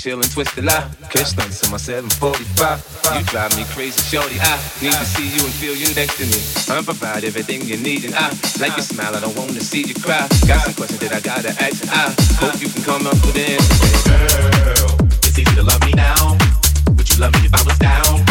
chill and twist the lie. Catch stunts in my 745. You drive me crazy, shorty. I need to see you and feel you next to me. I provide everything you need, and I like your smile. I don't want to see you cry. Got some questions that I gotta ask, and I hope you can come up with an. Girl, it's easy to love me now. Would you love me if I was down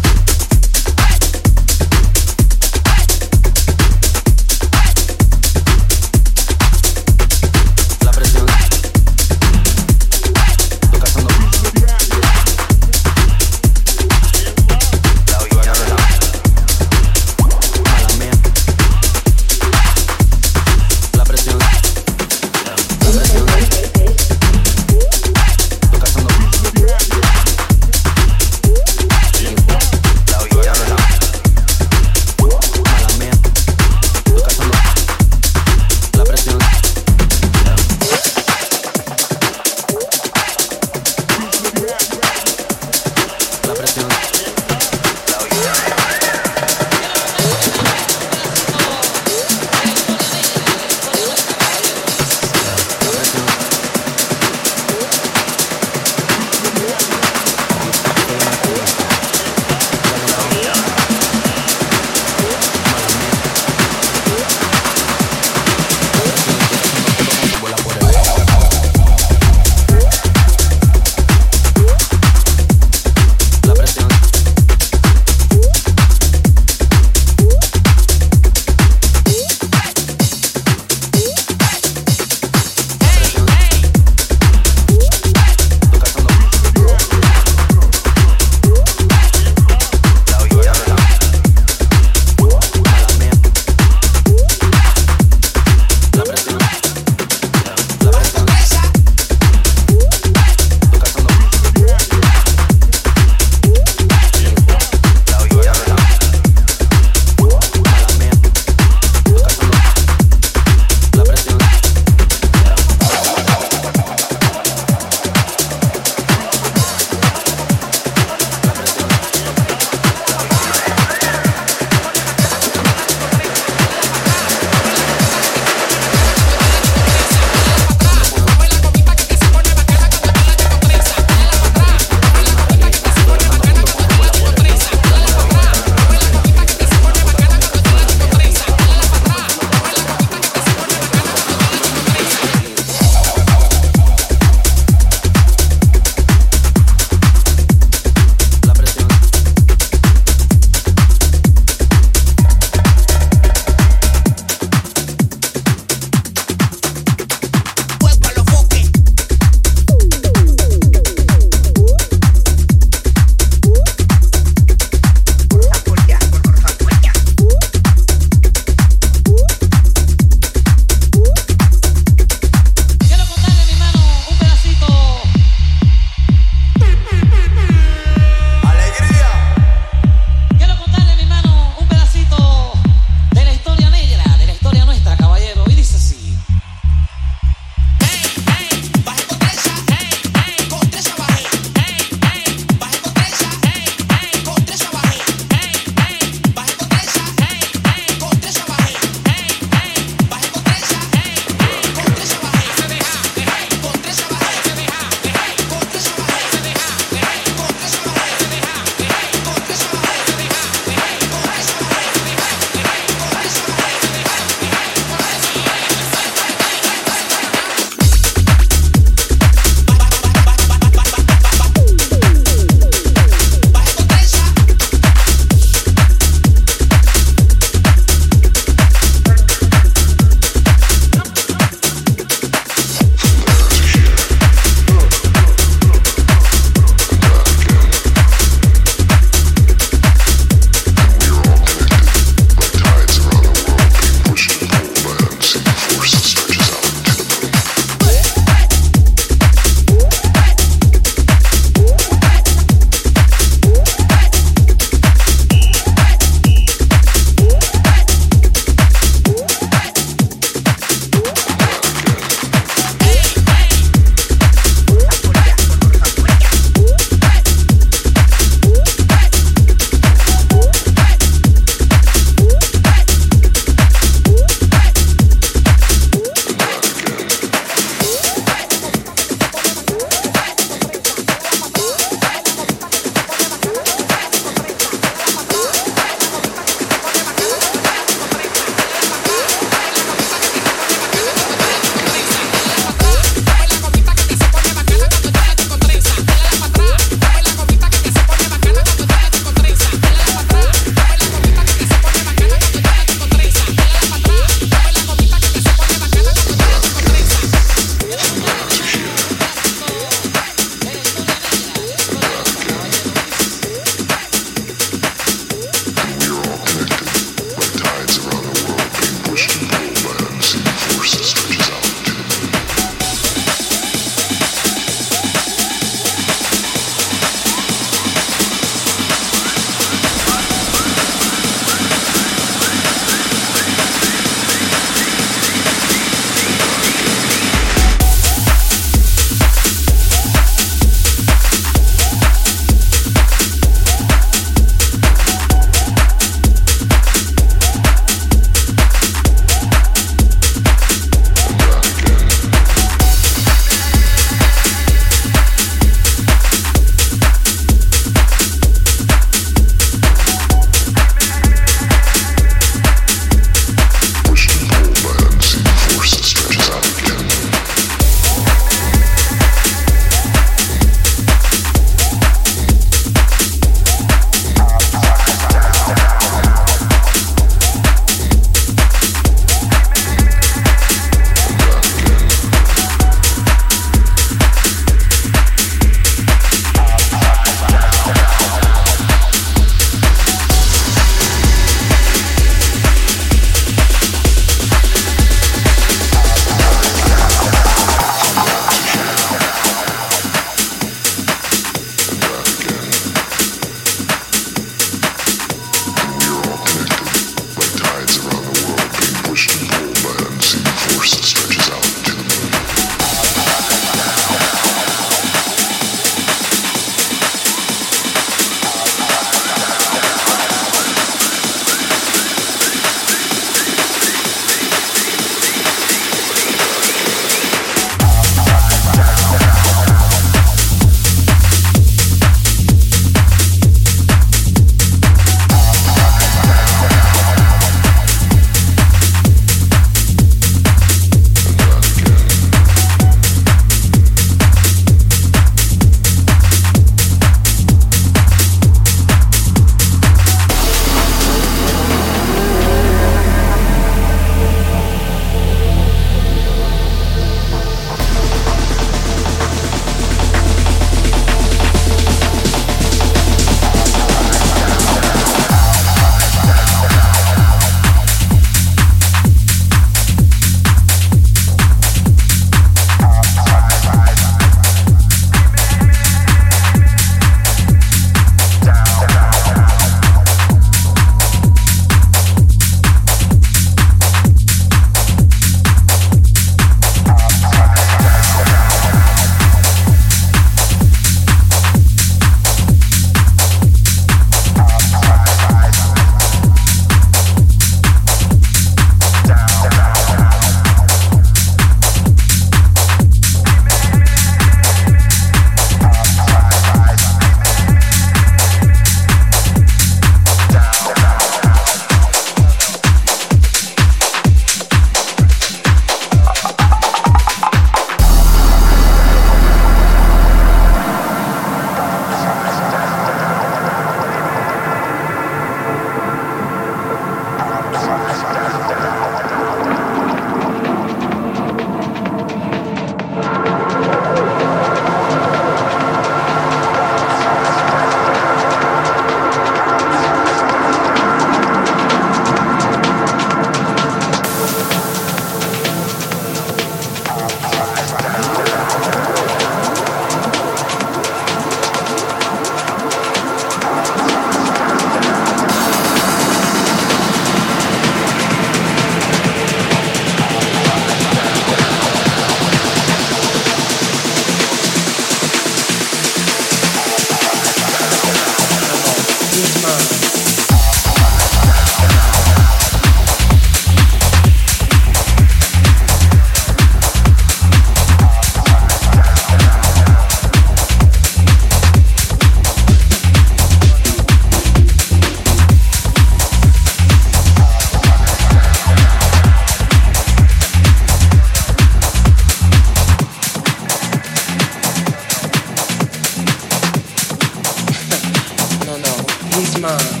Mind.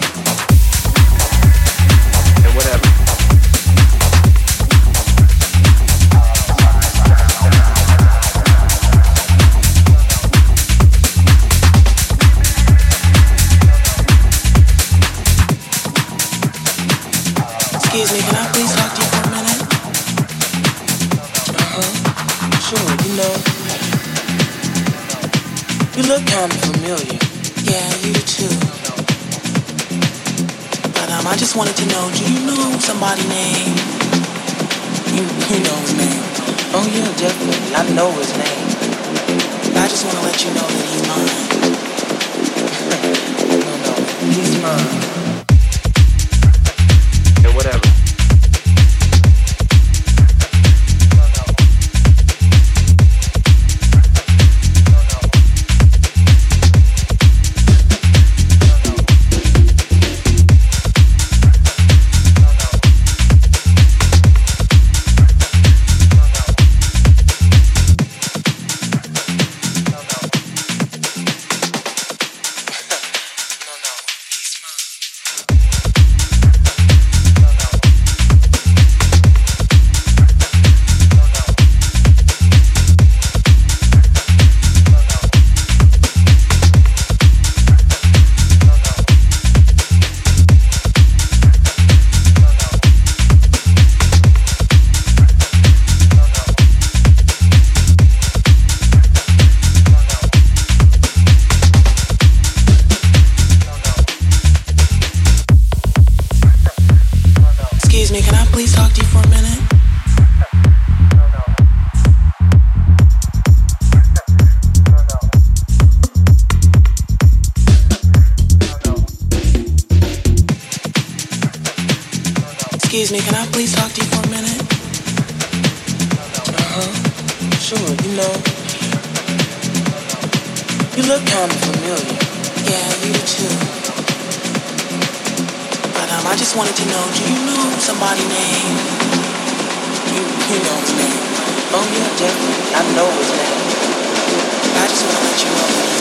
Somebody named? You, you know his name. Oh yeah, definitely. I know his name. I just want to let you know that he's mine. least talk to you for a minute? Excuse me, can I please talk to you for a minute? Uh-huh. Sure, you know. You look kinda familiar. Yeah, you too just wanted to know, do you know somebody named? You, you know his name. Oh yeah, definitely. I know his name. I just want to let you know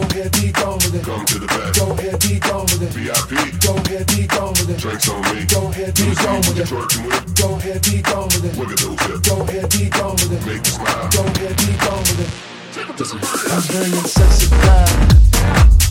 Go ahead, be gone with it. Come to the back. Go ahead, be gone with it. VIP. Go ahead, be gone with it. Drinks on me. Go ahead, be gone with it. Twerking with it. Go ahead, be gone with it. Wiggle those hips. Go ahead, be gone with it. Make me smile. Go ahead, be gone with it. I'm bringing sexy back.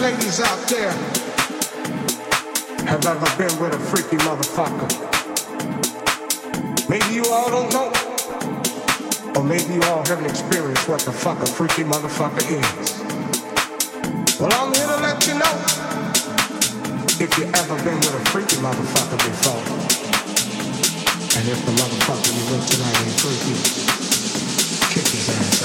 ladies out there have ever been with a freaky motherfucker. Maybe you all don't know, or maybe you all haven't experienced what the fuck a freaky motherfucker is. Well, I'm here to let you know if you ever been with a freaky motherfucker before, and if the motherfucker you with tonight ain't freaky, kick his ass.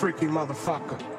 Freaky motherfucker?